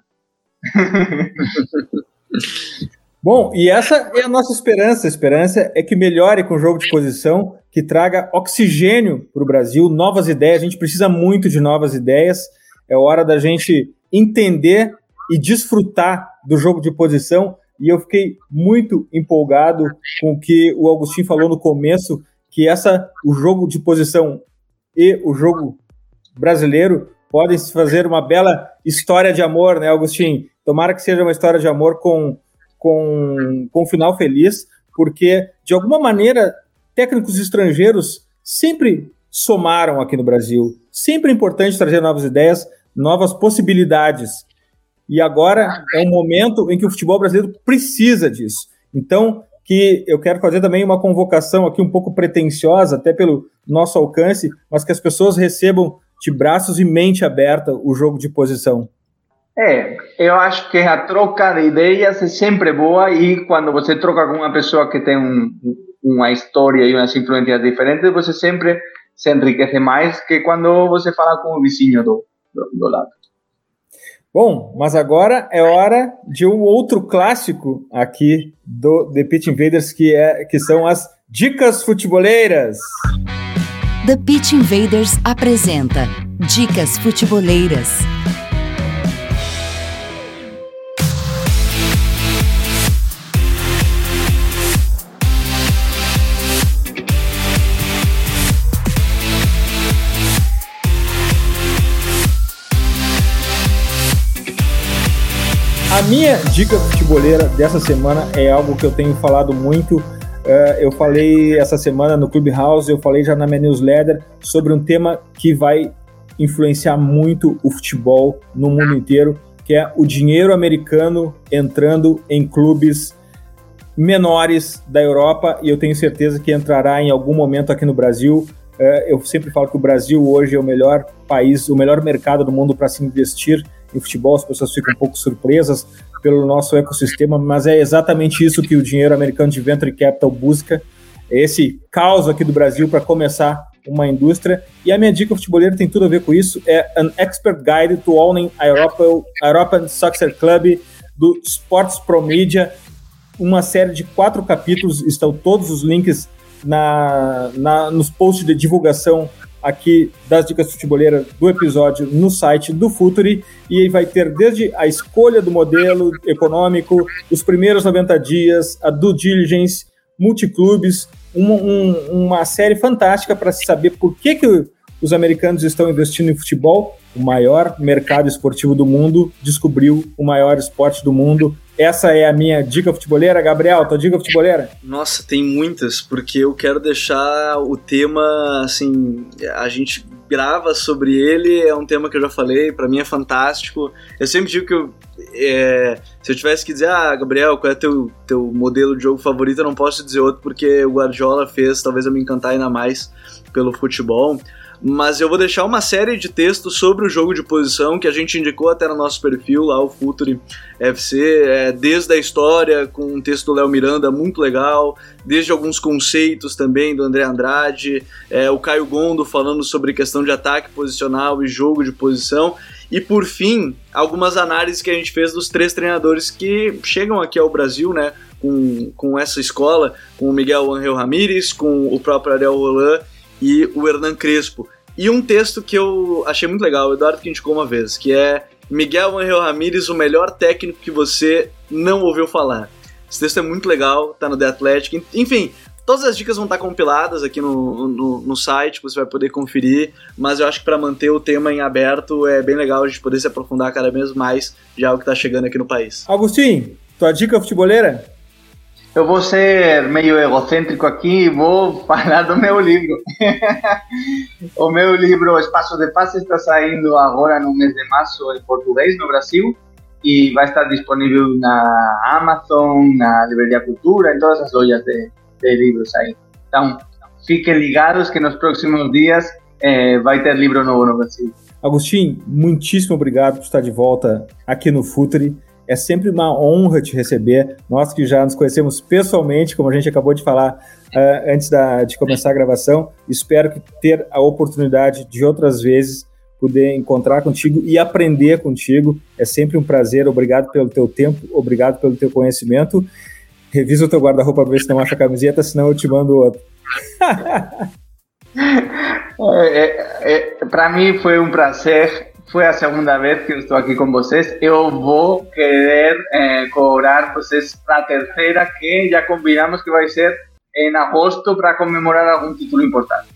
Bom, e essa é a nossa esperança. A esperança é que melhore com o jogo de posição, que traga oxigênio para o Brasil, novas ideias. A gente precisa muito de novas ideias. É hora da gente entender e desfrutar do jogo de posição. E eu fiquei muito empolgado com o que o Agostinho falou no começo, que essa o jogo de posição e o jogo brasileiro podem fazer uma bela história de amor, né, Agostinho? Tomara que seja uma história de amor com, com, com um final feliz, porque, de alguma maneira, técnicos estrangeiros sempre somaram aqui no Brasil. Sempre é importante trazer novas ideias, novas possibilidades. E agora é um momento em que o futebol brasileiro precisa disso. Então, que eu quero fazer também uma convocação aqui um pouco pretensiosa, até pelo nosso alcance, mas que as pessoas recebam de braços e mente aberta o jogo de posição. É, eu acho que a troca de ideias é sempre boa e quando você troca com uma pessoa que tem um, uma história e umas influências diferentes, você sempre se enriquece mais que quando você fala com o vizinho do, do, do lado. Bom, mas agora é hora de um outro clássico aqui do The Pitch Invaders, que, é, que são as dicas futeboleiras. The Pitch Invaders apresenta Dicas Futeboleiras. A minha dica futeboleira dessa semana é algo que eu tenho falado muito. Uh, eu falei essa semana no Clubhouse, eu falei já na minha newsletter sobre um tema que vai influenciar muito o futebol no mundo inteiro, que é o dinheiro americano entrando em clubes menores da Europa e eu tenho certeza que entrará em algum momento aqui no Brasil. Uh, eu sempre falo que o Brasil hoje é o melhor país, o melhor mercado do mundo para se investir em futebol, as pessoas ficam um pouco surpresas pelo nosso ecossistema, mas é exatamente isso que o dinheiro americano de venture capital busca, esse caos aqui do Brasil para começar uma indústria. E a minha dica futeboleira tem tudo a ver com isso, é An Expert Guide to Owning a European, European Soccer Club do Sports Pro Media, uma série de quatro capítulos, estão todos os links na, na, nos posts de divulgação aqui das dicas futeboleiras do episódio no site do Futuri e vai ter desde a escolha do modelo econômico, os primeiros 90 dias, a due diligence, multiclubes, uma, um, uma série fantástica para se saber por que, que os americanos estão investindo em futebol. O maior mercado esportivo do mundo descobriu o maior esporte do mundo. Essa é a minha dica futeboleira. Gabriel, tua dica futeboleira? Nossa, tem muitas, porque eu quero deixar o tema, assim, a gente grava sobre ele, é um tema que eu já falei, para mim é fantástico. Eu sempre digo que eu, é, se eu tivesse que dizer, ah, Gabriel, qual é teu teu modelo de jogo favorito, eu não posso dizer outro porque o Guardiola fez, talvez eu me encantar ainda mais pelo futebol mas eu vou deixar uma série de textos sobre o jogo de posição que a gente indicou até no nosso perfil lá, o Futuri FC, é, desde a história, com um texto do Léo Miranda muito legal, desde alguns conceitos também do André Andrade, é, o Caio Gondo falando sobre questão de ataque posicional e jogo de posição, e por fim, algumas análises que a gente fez dos três treinadores que chegam aqui ao Brasil, né, com, com essa escola, com o Miguel Angel Ramírez, com o próprio Ariel Roland e o Hernan Crespo. E um texto que eu achei muito legal, o Eduardo que indicou uma vez, que é Miguel Angel Ramírez, o melhor técnico que você não ouviu falar. Esse texto é muito legal, tá no The Athletic. Enfim, todas as dicas vão estar compiladas aqui no, no, no site, você vai poder conferir, mas eu acho que para manter o tema em aberto é bem legal a gente poder se aprofundar cada vez mais de algo que está chegando aqui no país. Agostinho, tua dica futeboleira? Eu vou ser meio egocêntrico aqui e vou falar do meu livro. o meu livro Espaço de Paz está saindo agora no mês de março em português no Brasil e vai estar disponível na Amazon, na Livraria Cultura, em todas as lojas de, de livros aí. Então, fiquem ligados que nos próximos dias eh, vai ter livro novo no Brasil. Agostinho, muitíssimo obrigado por estar de volta aqui no Futuri. É sempre uma honra te receber. Nós que já nos conhecemos pessoalmente, como a gente acabou de falar uh, antes da, de começar a gravação, espero que ter a oportunidade de outras vezes poder encontrar contigo e aprender contigo. É sempre um prazer. Obrigado pelo teu tempo, obrigado pelo teu conhecimento. Revisa o teu guarda-roupa para ver se não acha a camiseta, senão eu te mando outro. é, é, é para mim foi um prazer foi a segunda vez que estou aqui com vocês. Eu vou querer eh, cobrar vocês para a terceira, que já combinamos que vai ser em agosto para comemorar algum título importante.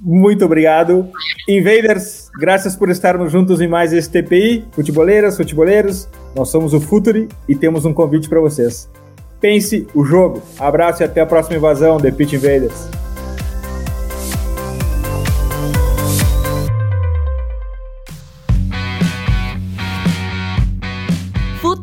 Muito obrigado. Invaders, graças por estarmos juntos em mais esse TPI. Futeboleiras, futeboleiros, nós somos o Futuri e temos um convite para vocês. Pense o jogo. Abraço e até a próxima invasão, The Pitch Invaders.